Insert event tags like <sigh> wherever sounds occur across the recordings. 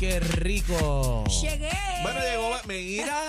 qué rico. Llegué. Bueno, llegó. Mira.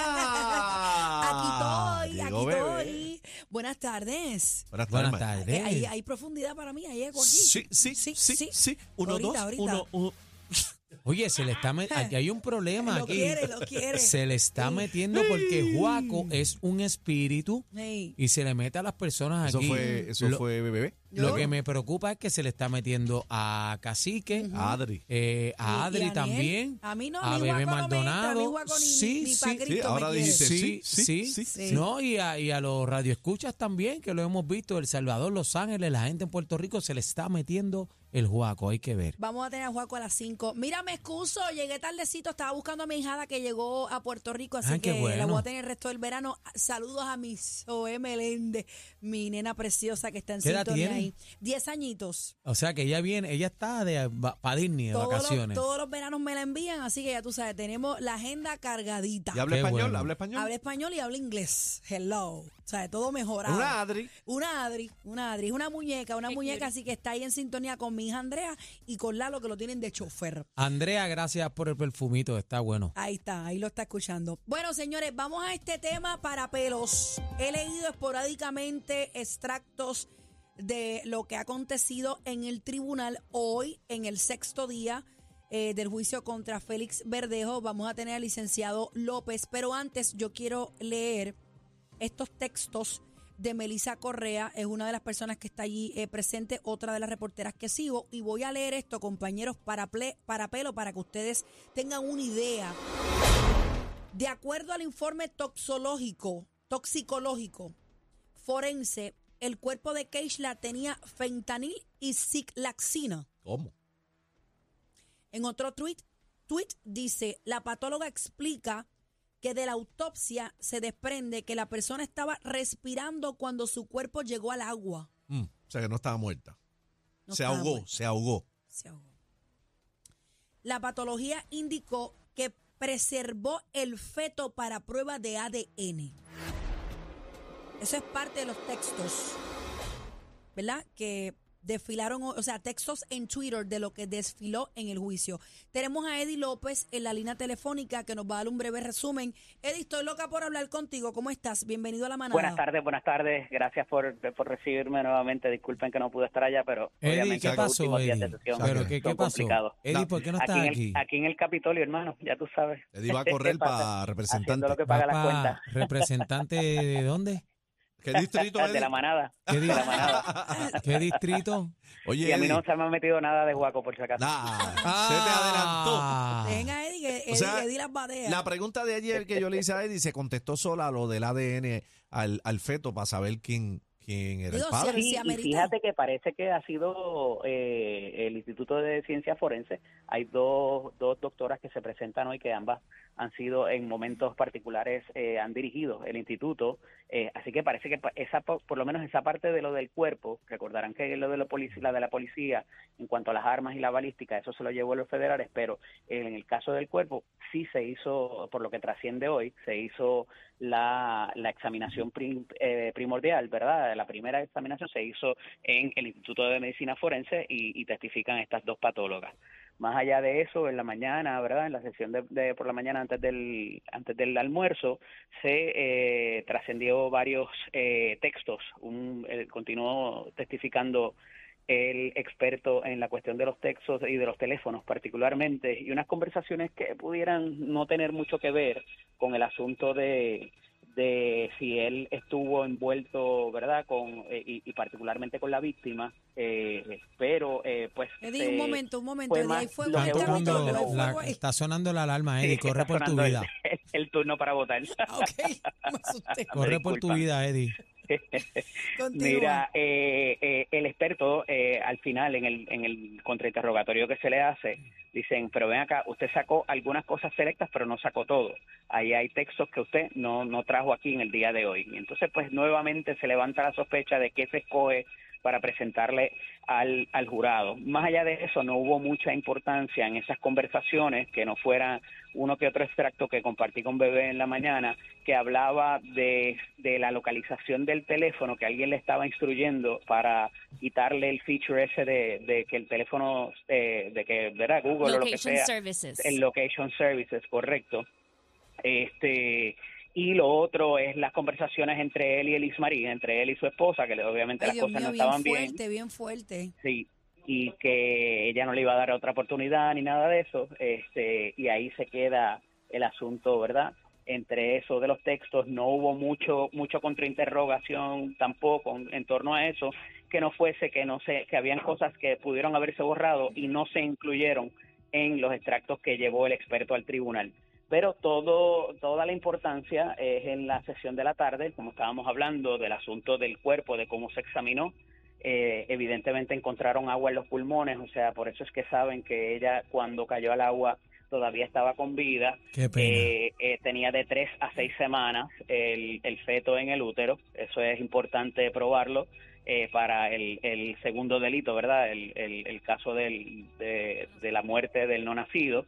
<laughs> Aquí estoy, Llegó aquí bebé. estoy. Buenas tardes. Buenas tardes. Buenas tardes. Hay, hay profundidad para mí, hay eco aquí. Sí, sí, sí, sí, sí. Uno, Ahorita, dos, ahorita. uno, uno. <laughs> Oye, se le está met- <laughs> aquí hay un problema Lo aquí. quiere, lo quiere. Se le está metiendo porque Juaco es un espíritu y se le mete a las personas Eso aquí. fue, eso lo, fue bebé. Lo que me preocupa es que se le está metiendo a Cacique, Adri. eh, a Y- y Adri Aniel. también, A mí no, a Bebé Maldonado. ni- sí, ni sí, Sí, ahora dijiste Sí, sí, sí, sí. No, y a, y a los radioescuchas también, que lo hemos visto, El Salvador, Los Ángeles, la gente en Puerto Rico, se le está metiendo el juaco, hay que ver. Vamos a tener a Juaco a las 5. Mira, me excuso, llegué tardecito, estaba buscando a mi hijada que llegó a Puerto Rico, así Ay, qué que la bueno. voy a tener el resto del verano. Saludos a mi Zoe Meléndez, mi nena preciosa que está en ¿Qué edad sintonía tiene? Ahí. Diez añitos. O sea que ella viene, ella está de para Disney de Todos los, vacaciones. todos los veranos me la envían, así que ya tú sabes, tenemos la agenda cargadita. ¿Y habla Qué español? bueno. ¿Habla español? Habla español y habla inglés. Hello. O sea, todo mejorado. Una Adri. Una Adri, una Adri, es una muñeca, una muñeca, así que está ahí en sintonía con mi hija Andrea y con Lalo que lo tienen de chofer. Andrea, gracias por el perfumito, está bueno. Ahí está, ahí lo está escuchando. Bueno, señores, vamos a este tema para pelos. He leído esporádicamente extractos de lo que ha acontecido en el tribunal hoy, en el sexto día eh, del juicio contra Félix Verdejo. Vamos a tener al licenciado López, pero antes yo quiero leer estos textos de Melisa Correa, es una de las personas que está allí eh, presente, otra de las reporteras que sigo, y voy a leer esto, compañeros, para, ple- para pelo, para que ustedes tengan una idea. De acuerdo al informe toxológico, toxicológico, forense, el cuerpo de Keishla tenía fentanil y ciclaxina. ¿Cómo? En otro tweet, tweet dice, la patóloga explica que de la autopsia se desprende que la persona estaba respirando cuando su cuerpo llegó al agua. Mm, o sea que no estaba muerta. No se estaba ahogó, muerta. se ahogó. Se ahogó. La patología indicó que preservó el feto para prueba de ADN. Eso es parte de los textos, ¿verdad? Que desfilaron, o sea, textos en Twitter de lo que desfiló en el juicio. Tenemos a Eddie López en la línea telefónica que nos va a dar un breve resumen. Eddie, estoy loca por hablar contigo. ¿Cómo estás? Bienvenido a la manada. Buenas tardes, buenas tardes. Gracias por, por recibirme nuevamente. Disculpen que no pude estar allá, pero Eddie, obviamente ¿qué los pasó, últimos días de Eddie? sesión ¿Pero qué, qué pasó? Eddie, ¿por qué no estás aquí, aquí? En el, aquí en el Capitolio, hermano, ya tú sabes. Eddie va a correr <laughs> para representante. Lo que paga las ¿Vas cuentas. pa representante de dónde? ¿Qué distrito <laughs> es? de la manada. ¿Qué, De la manada. <laughs> ¿Qué distrito? Oye, Y a mí Eddie, no se me ha metido nada de guaco, por si acaso. nah, se te adelantó. Ah. Dejen a Eddie que Eddie, O sea, Eddie las batea. La pregunta de ayer que yo le hice a Eddie se contestó sola lo del ADN al, al feto para saber quién, quién era Digo, el padre. Sí, y fíjate que parece que ha sido eh, el Instituto de Ciencia Forense. Hay dos, dos doctoras que se presentan hoy que ambas han sido en momentos particulares, eh, han dirigido el instituto. eh, así que parece que esa, po- por lo menos esa parte de lo del cuerpo, recordarán que lo de la policía, la de la policía en cuanto a las armas y la balística, eso se lo llevó los federales, pero en el caso del cuerpo sí se hizo, por lo que trasciende hoy, se hizo la, la examinación prim- eh, primordial, ¿verdad? La primera examinación se hizo en el Instituto de Medicina Forense y, y testifican estas dos patólogas. Más allá de eso, en la mañana, ¿verdad? En la sesión de, de por la mañana antes del antes del almuerzo se eh, trascendió varios eh, textos. Un continuó testificando el experto en la cuestión de los textos y de los teléfonos particularmente y unas conversaciones que pudieran no tener mucho que ver con el asunto de de si él estuvo envuelto, ¿verdad? Con eh, y, y particularmente con la víctima, eh, pero eh, pues Eddie, un momento, un momento, fue Eddie, el Está, sonando la- fuego está sonando la alarma, Eddie. Sí, Corre por tu el- vida. El, <laughs> el turno para votar. Ah, <laughs> Ok, me asusté. Corre por tu vida, Eddie. Mira, eh, eh, el experto eh, al final en el, en el contrainterrogatorio que se le hace, dicen, pero ven acá, usted sacó algunas cosas selectas, pero no sacó todo. Ahí hay textos que usted no, no trajo aquí en el día de hoy. Y entonces, pues nuevamente se levanta la sospecha de qué se escoge para presentarle al, al jurado. Más allá de eso, no hubo mucha importancia en esas conversaciones, que no fuera uno que otro extracto que compartí con Bebé en la mañana, que hablaba de, de la localización del teléfono, que alguien le estaba instruyendo para quitarle el feature ese de, de que el teléfono, eh, de que, ¿verdad? Google o lo que Location sea, services. el location services, correcto. Este y lo otro es las conversaciones entre él y Elis Marie, entre él y su esposa, que obviamente Ay, las Dios cosas mío, no bien estaban bien. fuerte, bien fuerte. Sí, y que ella no le iba a dar otra oportunidad ni nada de eso, este, y ahí se queda el asunto, ¿verdad? Entre eso de los textos no hubo mucho mucho contrainterrogación tampoco en, en torno a eso, que no fuese que no sé, que habían cosas que pudieron haberse borrado y no se incluyeron en los extractos que llevó el experto al tribunal. Pero todo, toda la importancia es en la sesión de la tarde, como estábamos hablando del asunto del cuerpo, de cómo se examinó, eh, evidentemente encontraron agua en los pulmones, o sea, por eso es que saben que ella cuando cayó al agua todavía estaba con vida, Qué pena. eh, eh, tenía de tres a seis semanas el, el feto en el útero, eso es importante probarlo eh, para el, el segundo delito, ¿verdad? El, el, el caso del, de, de la muerte del no nacido.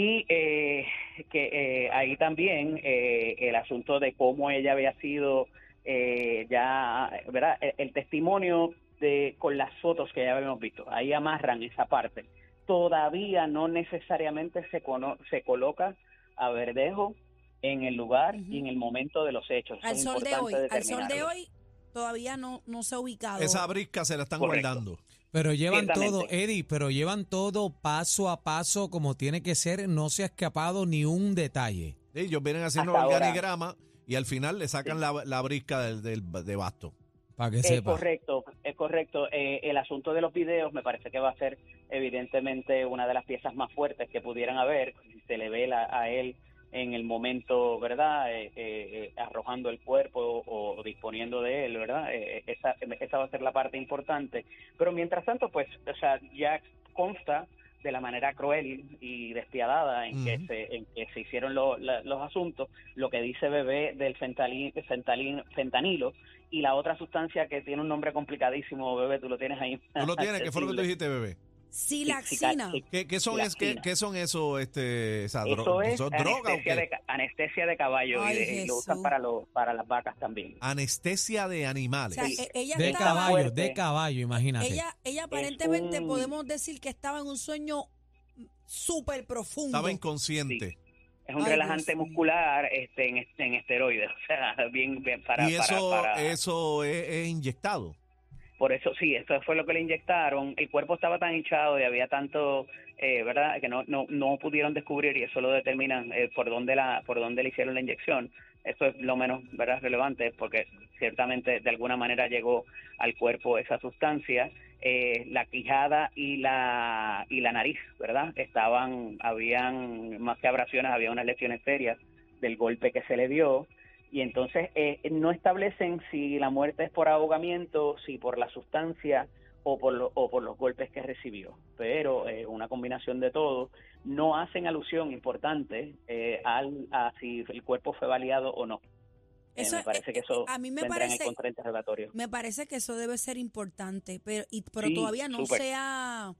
Y eh, que eh, ahí también eh, el asunto de cómo ella había sido eh, ya, ¿verdad? El, el testimonio de con las fotos que ya habíamos visto, ahí amarran esa parte. Todavía no necesariamente se, cono- se coloca a Verdejo en el lugar y en el momento de los hechos. Al Son sol de hoy, al sol de hoy todavía no, no se ha ubicado. Esa brisca se la están Correcto. guardando. Pero llevan todo, Eddie, pero llevan todo paso a paso como tiene que ser, no se ha escapado ni un detalle. Ellos vienen haciendo Hasta ahora. organigrama y al final le sacan la, la brisca del, del de basto. Para que Es sepa. correcto, es correcto. Eh, el asunto de los videos me parece que va a ser evidentemente una de las piezas más fuertes que pudieran haber. Si se le ve la- a él en el momento, ¿verdad? Eh, eh, eh, arrojando el cuerpo o, o disponiendo de él, ¿verdad? Eh, esa, esa va a ser la parte importante. Pero mientras tanto, pues, o sea, ya consta de la manera cruel y despiadada en, que, se, en que se hicieron lo- la- los asuntos, lo que dice Bebé del fentalin, fentalin- fentanilo y la otra sustancia que tiene un nombre complicadísimo, Bebé, tú lo tienes ahí. ¿Tú lo tienes? ¿Qué fue lo que tú dijiste, bebé? Silaxina. ¿Qué, qué son, es, qué, son eso, este, esa dro- Eso es ¿son droga o anestesia qué? de, ca- anestesia de caballo Ay, y, de- y lo usan para, lo, para las vacas también. Anestesia de O animales. sea, Sí. e- ella De estaba, caballo, fuerte. de caballo, imagínate. ella, ella aparentemente un- podemos decir que estaba en un sueño súper profundo. Estaba inconsciente. Es un Ay, relajante Dios muscular este, en, este- en esteroides, o sea, <laughs> bien, bien para, y eso, para, para- eso es, es inyectado. Por eso sí, eso fue lo que le inyectaron. El cuerpo estaba tan hinchado y había tanto, eh, ¿verdad? Que no, no, no pudieron descubrir y eso lo determinan eh, por dónde la, por dónde le hicieron la inyección. Eso es lo menos, ¿verdad? Relevante porque ciertamente de alguna manera llegó al cuerpo esa sustancia. Eh, la quijada y la y la nariz, ¿verdad? Estaban, habían más que abrasiones, había unas lesiones serias del golpe que se le dio y entonces eh, no establecen si la muerte es por ahogamiento, si por la sustancia o por, lo- o por los golpes que recibió. Pero eh, una combinación de todo, no hacen alusión importante eh, al, a si el cuerpo fue baleado o no. Eh, Eso, me parece que eso a mí me parece- el. Me parece que eso debe ser importante, pero, y, pero Sí, todavía no súper. se ha,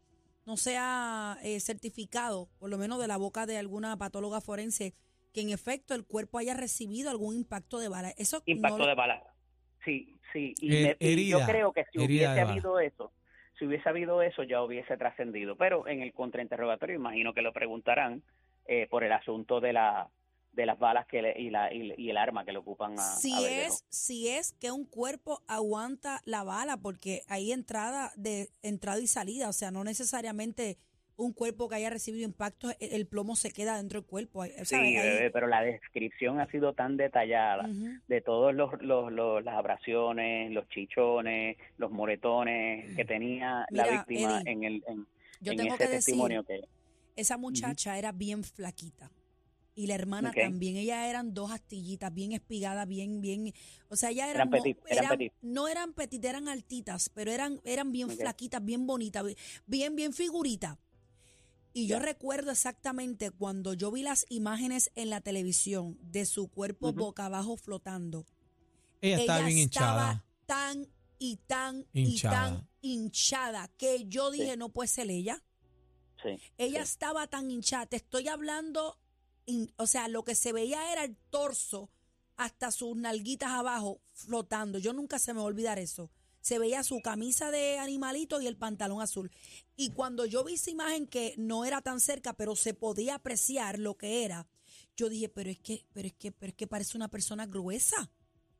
no se ha eh, certificado, por lo menos de la boca de alguna patóloga forense, que en efecto el cuerpo haya recibido algún impacto de bala. Eso Impacto no lo- de bala. Sí, sí. Y, Eh, me- y yo creo que si hubiese habido eso, si hubiese habido eso, ya hubiese trascendido. Pero en el contrainterrogatorio, imagino que lo preguntarán eh, por el asunto de la de las balas que le- y, la, y, y el arma que le ocupan a, si a es si es que un cuerpo aguanta la bala porque hay entrada de entrada y salida o sea no necesariamente un cuerpo que haya recibido impacto el, el plomo se queda dentro del cuerpo Hay- Sí, bebé, pero la descripción ha sido tan detallada de todos los, los, los- las abrasiones, los chichones, los moretones que tenía la víctima Eddie, en el en, yo en tengo ese que decir testimonio que esa muchacha era bien flaquita y la hermana también ellas eran dos astillitas bien espigadas bien bien o sea ellas Eran eran, petit, eran eran- petit. no eran petit eran altitas pero eran eran bien flaquitas bien bonitas bien bien figuritas y yo recuerdo exactamente cuando yo vi las imágenes en la televisión de su cuerpo boca abajo flotando ella está bien estaba hinchada. tan y tan Hinchada. y tan hinchada que yo dije, no puede ser ella. Sí, Ella sí. estaba tan hinchada. Te estoy hablando, in- o sea, lo que se veía era el torso hasta sus nalguitas abajo flotando. Yo nunca se me va a olvidar eso. Se veía su camisa de animalito y el pantalón azul. Y cuando yo vi esa imagen que no era tan cerca, pero se podía apreciar lo que era, yo dije, pero es que, pero es que, pero es que parece una persona gruesa.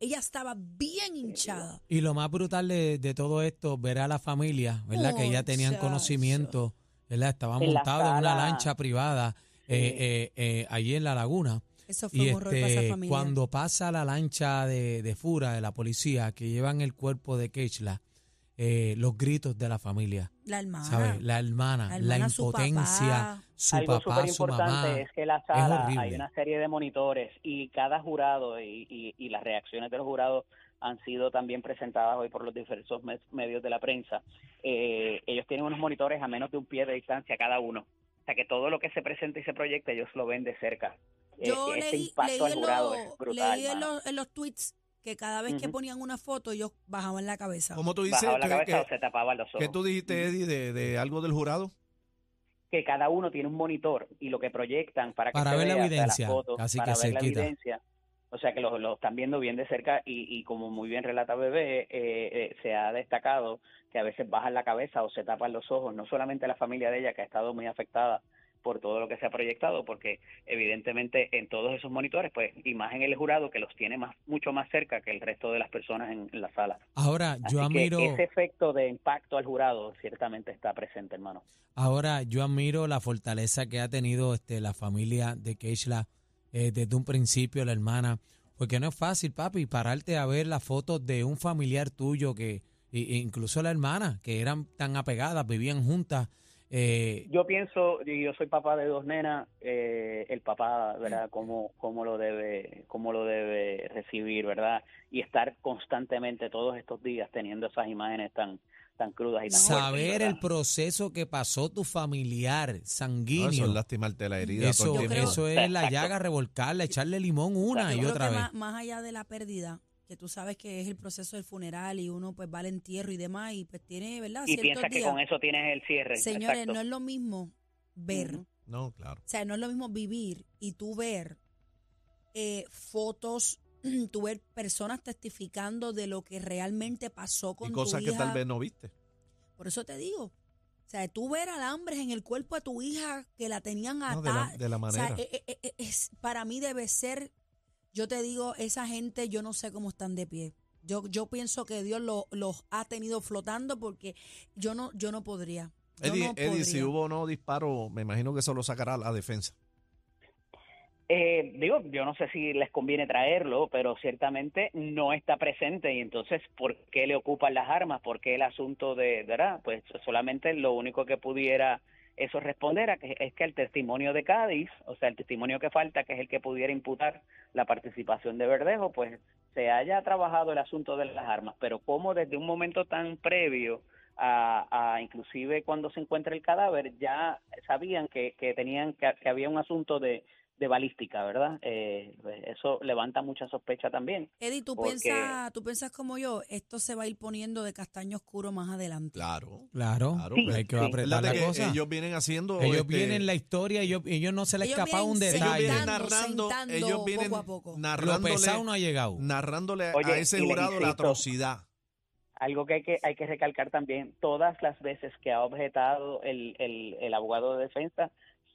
Ella estaba bien hinchada. Y lo más brutal de, de todo esto, ver a la familia, ¿verdad? que ya tenían conocimiento, ¿verdad? Estaban montados en una lancha privada Sí. eh, eh, eh, allí en la laguna. Eso fue Y un horror para esa este, familia. cuando pasa la lancha de, de Fura, de la policía, que llevan el cuerpo de Keishla, eh, los gritos de la familia, la hermana. ¿sabes? La hermana, La la, hermana, su impotencia, papá. su Algo papá, súper su importante mamá. es que la sala hay una serie de monitores y cada jurado y, y- y las reacciones de los jurados han sido también presentadas hoy por los diversos me- medios de la prensa. Eh, ellos tienen unos monitores a menos de un pie de distancia cada uno. O sea que todo lo que se presenta y se proyecta ellos lo ven de cerca. Eh, Yo ese leí, impacto leí al en, jurado los- es brutal. leí en los, en los tweets que cada vez que Ujú. ponían una foto ellos bajaban la cabeza. ¿Cómo tú dices Bajaba la que, cabeza que- o se tapaban los ojos. que tú dijiste, Eddie, de, de algo del jurado? que cada uno tiene un monitor y lo que proyectan para que Para se ver la vea, sea, evidencia, las fotos, casi para que ver la cerquita. evidencia. O sea que lo, lo están viendo bien de cerca y, y como muy bien relata Bebé, eh, eh, se ha destacado que a veces bajan la cabeza o se tapan los ojos, no solamente la familia de ella que ha estado muy afectada por todo lo que se ha proyectado, porque evidentemente en todos esos monitores, pues imagen el jurado que los tiene más mucho más cerca que el resto de las personas en, en la sala. Ahora, Así yo que admiro, ese efecto de impacto al jurado ciertamente está presente, hermano. ahora yo admiro la fortaleza que ha tenido este la familia de Keishla eh, desde un principio, la hermana, porque no es fácil, papi, pararte a ver las fotos de un familiar tuyo que, incluso la hermana, que eran tan apegadas, vivían juntas. eh, Yo pienso, y yo soy papá de dos nenas, eh, el papá, ¿verdad? Cómo, cómo lo debe, cómo lo debe recibir, ¿verdad? Y estar constantemente todos estos días teniendo esas imágenes tan, tan crudas y tan saber el proceso que pasó tu familiar No, eso sanguíneo. es lastimarte la herida. Eso, creo- es la llaga, revolcarla, echarle limón una Yo y otra vez. Más, más allá de la pérdida, que tú sabes que es el proceso del funeral y uno pues va al entierro y demás y pues tiene, ¿verdad? Y piensa que días. con eso tienes el cierre. Señores, exacto. no es lo mismo ver. No, claro. o sea, no es lo mismo vivir y tú ver eh, fotos, <clears throat> tú ver personas testificando de lo que realmente pasó con Y tu cosas que tal vez no viste. Por eso te digo. O sea, tú ver alambres en el cuerpo de tu hija que la tenían No, de, la, atada. de la O sea, manera. eh, eh, eh, es, para mí debe ser, yo te digo, esa gente, yo no sé cómo están de pie. Yo, yo pienso que Dios lo- los ha tenido flotando porque yo no, yo no podría. Yo Eddie, no Eddie, si hubo o no disparo, me imagino que eso lo sacará la defensa. Eh, digo, yo no sé si les conviene traerlo, pero ciertamente no está presente y entonces, ¿por qué le ocupan las armas? ¿Por qué el asunto de, ¿verdad? Pues solamente lo único que pudiera eso responder a que, es que el testimonio de Cádiz, o sea, el testimonio que falta, que es el que pudiera imputar la participación de Verdejo, pues se haya trabajado el asunto de las armas, pero como desde un momento tan previo a, a inclusive cuando se encuentra el cadáver, ya sabían que, que tenían que, que había un asunto de, de balística, ¿verdad? Eh, pues eso levanta mucha sospecha también. Eddie, ¿tú, porque- piensas, tú piensas como yo, esto se va a ir poniendo de castaño oscuro más adelante. Claro. Claro, Claro, pues pues, hay que sí. apretar la que cosa. ellos vienen haciendo. Ellos este, vienen la historia, ellos, ellos no se les escapa un vienen ellos detalle. vienen narrando, ellos vienen poco a poco. Lo narrándole, pesado no ha llegado. narrándole Oye, a ese jurado la atrocidad. Algo que hay que, hay que recalcar también, todas las veces que ha objetado el, el, el abogado de defensa,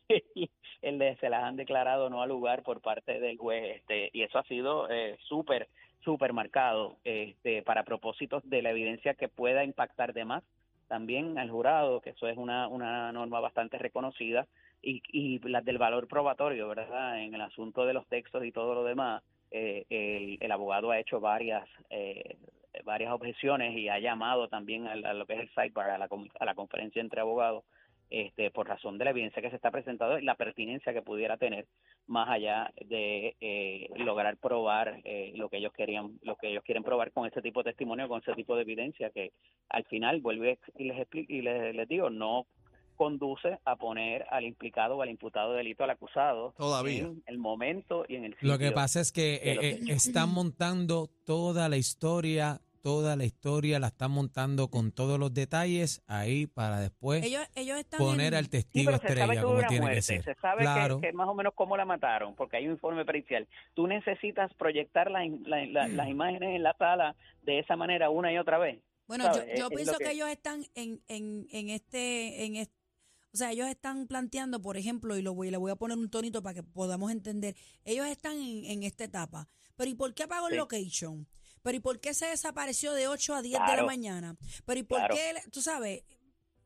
<laughs> el de- se las han declarado no al lugar por parte del juez, este, y eso ha sido eh, súper, súper marcado este, para propósitos de la evidencia que pueda impactar de más también al jurado, que eso es una, una norma bastante reconocida, y, y las del valor probatorio, ¿verdad? En el asunto de los textos y todo lo demás, eh, el, abogado ha hecho varias eh, varias objeciones y ha llamado también a, a lo que es el sidebar, a la, a la conferencia entre abogados, este, por razón de la evidencia que se está presentando y la pertinencia que pudiera tener más allá de eh, lograr probar eh, lo que ellos querían, lo que ellos quieren probar con este tipo de testimonio, con este tipo de evidencia que al final vuelve y les explico y les, les digo no conduce a poner al implicado o al imputado de delito al acusado Todavía. en el momento y en el sitio. Lo que pasa es que eh, que- eh, están montando toda la historia toda la historia, la están montando con todos los detalles ahí para después Ellos, ellos están poner en- al testigo estrella como tiene muerte, que ser. se sabe que- claro. que, más o menos cómo la mataron, porque hay un informe pericial. Tú necesitas proyectar la- la- la- las imágenes en la sala de esa manera una y otra vez. Bueno, yo, ¿sabes? Es- yo es lo pienso que... que- ellos están en, en, en este, en este, o sea, ellos están planteando, por ejemplo, y lo voy, le voy a poner un tonito para que podamos entender, ellos están en, en esta etapa. Pero ¿y por qué apagó el Sí. location? Pero ¿y por qué se desapareció de 8 a 10 de la mañana? Pero ¿y por Claro. qué, tú sabes?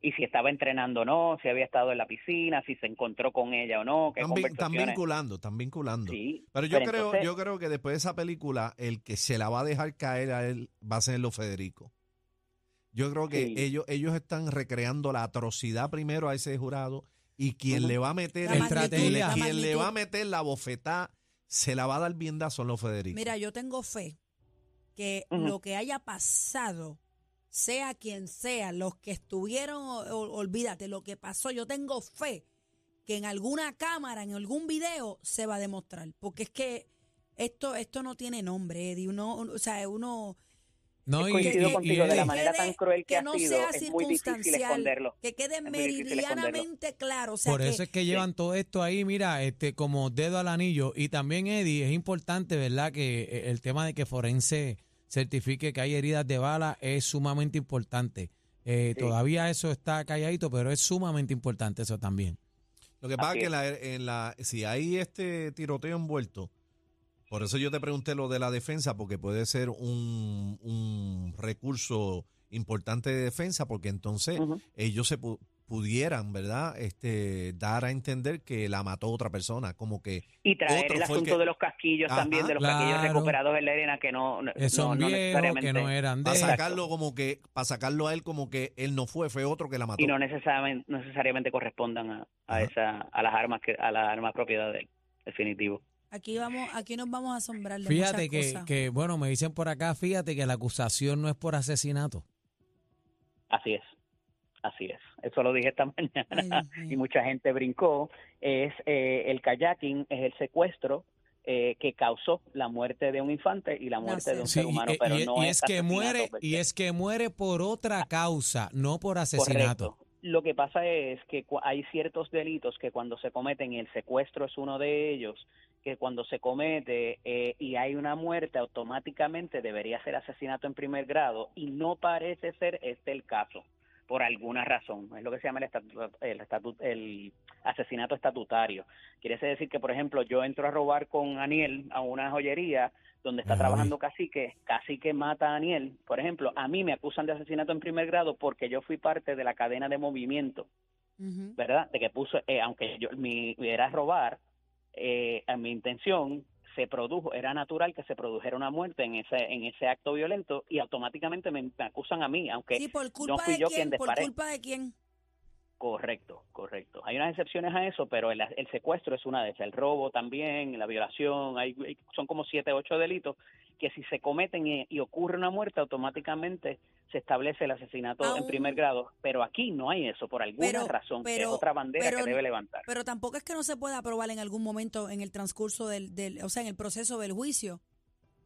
Y si estaba entrenando o no, si había estado en la piscina, si se encontró con ella o no, qué Están, están vinculando, están vinculando. Sí, Pero yo pero creo, entonces- yo creo que después de esa película, el que se la va a dejar caer a él va a ser lo Federico. Yo creo que Sí. ellos, ellos están recreando la atrocidad primero a ese jurado y quien le va a meter La quien le- la quien le magnitud. va a meter la bofetada se la va a dar vienda son los Federico. Mira, yo tengo fe que lo que haya pasado, sea quien sea, los que estuvieron, olvídate, lo que pasó, yo tengo fe que en alguna cámara, en algún video, se va a demostrar. Porque es que esto, esto no tiene nombre, Eddie. Uno, uno- o sea, uno No, y, coincido y- contigo y- de la manera tan cruel que, que ha no sido, sea es muy difícil esconderlo. que quede meridianamente claro. O sea, por que, eso es que llevan todo esto ahí, mira, este como dedo al anillo. Y también, Eddie, es importante, ¿verdad? Que eh, el tema de que Forense certifique que hay heridas de bala es sumamente importante. Eh, Sí. Todavía eso está calladito, pero es sumamente importante eso también. Lo que pasa Así es que la- en la, si hay este tiroteo envuelto, por eso yo te pregunté lo de la defensa, porque puede ser un, un recurso importante de defensa, porque entonces ellos se pudieran, ¿verdad? Este, dar a entender que la mató otra persona, como que Y traer Otro el asunto que- de los casquillos Ajá. también, de los casquillos recuperados en la arena, que no, no, Que son no viejos, necesariamente, que no eran de... para sacarlo como que, para sacarlo a él como que él no fue, fue otro que la mató. y no necesariamente, no necesariamente correspondan a, a esa, a las armas que, a las armas propiedad de él, definitivo. aquí vamos, aquí nos vamos a asombrar de Fíjate que, cosas. que, bueno, me dicen por acá, fíjate que la acusación no es por asesinato. Así es, así es. Eso lo dije esta <laughs> mañana Ay, y mucha gente brincó. Es eh, el kayaking, es el secuestro eh, que causó la muerte de un infante y la muerte de un Sí, ser humano, y, pero y- no y es que muere y es que muere por otra causa, no por asesinato. Correcto. Lo que pasa es que hay ciertos delitos que cuando se cometen, y el secuestro es uno de ellos, que cuando se comete eh, y hay una muerte, automáticamente debería ser asesinato en primer grado y no parece ser este el caso, por alguna razón. Es lo que se llama el, el, el asesinato estatutario. Quiere decir que, por ejemplo, yo entro a robar con Aniel a una joyería donde está Ay. trabajando Cacique, Cacique mata a Aniel, por ejemplo, a mí me acusan de asesinato en primer grado porque yo fui parte de la cadena de movimiento. ¿verdad? De que puso, eh, aunque yo mi era robar, eh, a mi intención se produjo, era natural que se produjera una muerte en ese en ese acto violento y automáticamente me, me acusan a mí, aunque Sí, por culpa fui de yo quién, quien por disparé. culpa de quién. Correcto, correcto. Hay unas excepciones a eso, pero el, el secuestro es una de esas. El robo también, la violación, hay, hay- son como siete, ocho delitos que si se cometen y, y ocurre una muerte, automáticamente se establece el asesinato Aún- en primer grado. Pero aquí no hay eso, por alguna Pero- razón, que es pero- otra bandera pero- que debe levantar. Pero tampoco es que no se pueda aprobar en algún momento en el transcurso del, del o sea, en el proceso del juicio,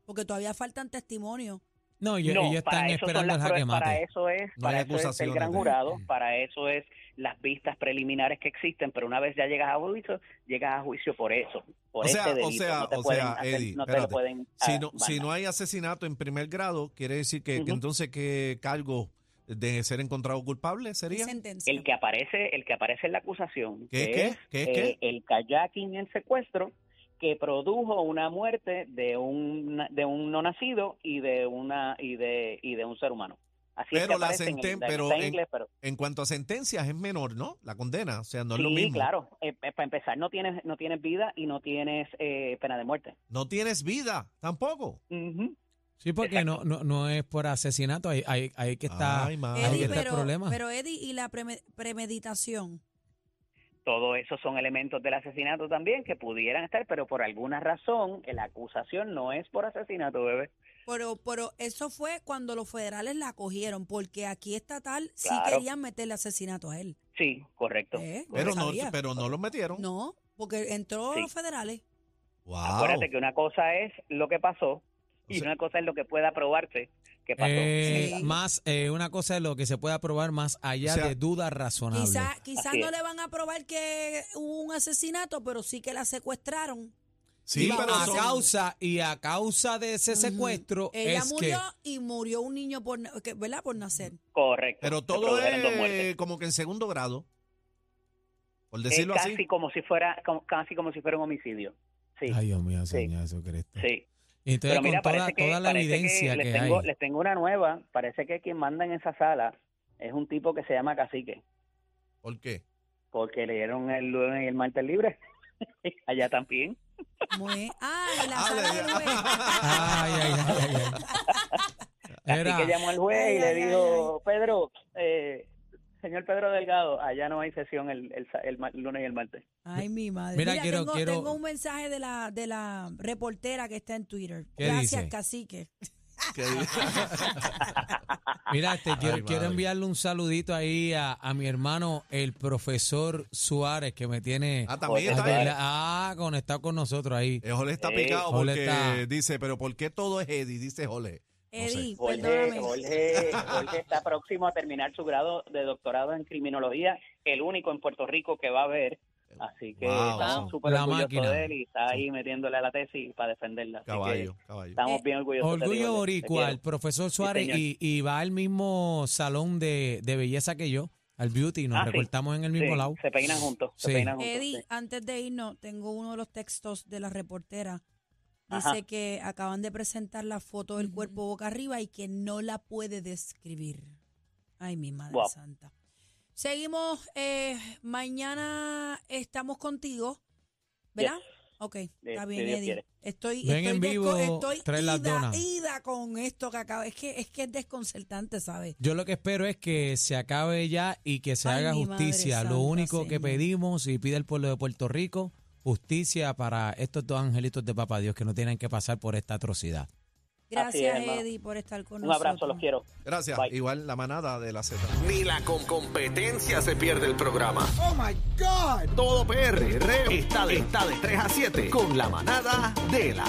porque todavía faltan testimonios. No, y no, ellos para están esperando el jaque pruebas, para mate. eso es, No para eso es el gran de- jurado, para eso es las vistas preliminares que existen, pero una vez ya llegas a juicio, llegas a juicio por eso, por O sea, este o delito, sea, no te o pueden sea, hacer- Eddie, no te lo pueden Si ah, no, si no hay asesinato en primer grado, quiere decir que, que Ujú. entonces qué cargo de ser encontrado culpable sería. el que aparece el que aparece en la acusación ¿Qué, que qué? es ¿Qué, eh, qué? el kayaking el secuestro que produjo una muerte de un de un no nacido y de una y de y de un ser humano así es Pero que la en senten- está pero en en- inglés, pero En cuanto a sentencias es menor, ¿no? La condena, o sea, no es lo sí mismo. claro Eh, eh, para empezar no tienes no tienes vida y no tienes eh, pena de muerte No tienes vida tampoco. Ujú. Sí, porque no, no, no es por asesinato, ahí, ahí, ahí que está, Ay, madre. ahí Eddie, está el pero, problema. pero Eddie, ¿y la preme- premeditación? Todo eso son elementos del asesinato también que pudieran estar pero por alguna razón la acusación no es por asesinato bebé Pero, pero eso fue cuando los federales la cogieron, porque aquí estatal sí Claro. querían meterle asesinato a él. sí correcto ¿Eh? Pero no, pero no lo metieron. No, porque entró Sí. los federales. Wow. Acuérdate que una cosa es lo que pasó y O sea- una cosa es lo que pueda probarse pasó. Eh, Sí. Más, eh, una cosa es lo que se puede aprobar más allá O sea, de dudas razonables. Quizá, quizá no es. le van a probar que hubo un asesinato, pero sí que la secuestraron. Sí, Y pero a son- causa y a causa de ese secuestro Ella es murió que y murió un niño por, ¿verdad? por nacer. Correcto. pero todo es como que en segundo grado. Por Es decirlo casi así. como si fuera como- casi como si fuera un homicidio. Sí, ay Dios mío, Sí. Señor Jesucristo. sí. Y entonces Pero mira, con toda, parece que, toda la que evidencia que, les, tengo, hay. les tengo una nueva. Parece que quien manda en esa sala es un tipo que se llama Cacique, ¿Por qué? porque le dieron el lunes y el martes libre. <laughs> Allá también. Muy, ah, la Ah, sala del <laughs> juez. Ay, ay, ay, ay, ay. Era- Así que llamó al juez Ay, y le ay, ay, dijo, Pedro, eh, señor Pedro Delgado, allá no hay sesión el, el, el lunes y el martes. Ay, mi madre. Mira, Mira, quiero- tengo, quiero- tengo un mensaje de la, de la reportera que está en Twitter. ¿Qué Gracias, dice? cacique. ¿Qué- <laughs> Mira, este, quiero, Ay, quiero enviarle un saludito ahí a, a mi hermano, el profesor Suárez, que me tiene Ah, también está ahí. ah, conectado con nosotros ahí. Eh, Jorge está Eh, picado porque está- dice, pero ¿por qué todo es Eddie? Dice Jorge. No sé. Eddie, Jorge. Jorge, Jorge está próximo a terminar su grado de doctorado en criminología, el único en Puerto Rico que va a haber. Así que Wow, estamos súper orgullosos de él y está ahí metiéndole a la tesis para defenderla. Así que Caballo, caballo. estamos Eh, bien orgullosos. de ti, Orgullo. Te boricua, el profesor Suárez, y, y va al mismo salón de, de belleza que yo, al beauty, nos Ah, sí. recortamos en el mismo Sí, lado. Se peinan juntos. Sí. Se peinan juntos. Eddie, sí. antes de irnos, tengo uno de los textos de la reportera. Dice Ajá. que acaban de presentar la foto del cuerpo boca arriba y que no la puede describir. Ay, mi madre Wow. santa. Seguimos, eh, mañana estamos contigo, ¿verdad? Ok, está bien, Eddie. quiere. Estoy, Ven estoy, en vivo, estoy trae las ida, donas. ida con esto que acaba. Es que, es que es desconcertante, ¿sabes? Yo lo que espero es que se acabe ya y que se Ay, haga justicia. lo santa, único que Señor. pedimos y pide el pueblo de Puerto Rico, justicia para estos dos angelitos de Papá Dios que no tienen que pasar por esta atrocidad. Gracias, es. Eddie, por estar con Un nosotros. abrazo, los quiero. Gracias. Bye. Igual la manada de la Z. Ni la con competencia se pierde el programa. Oh my God. Todo PR está de, está de 3 a 7 con la manada de la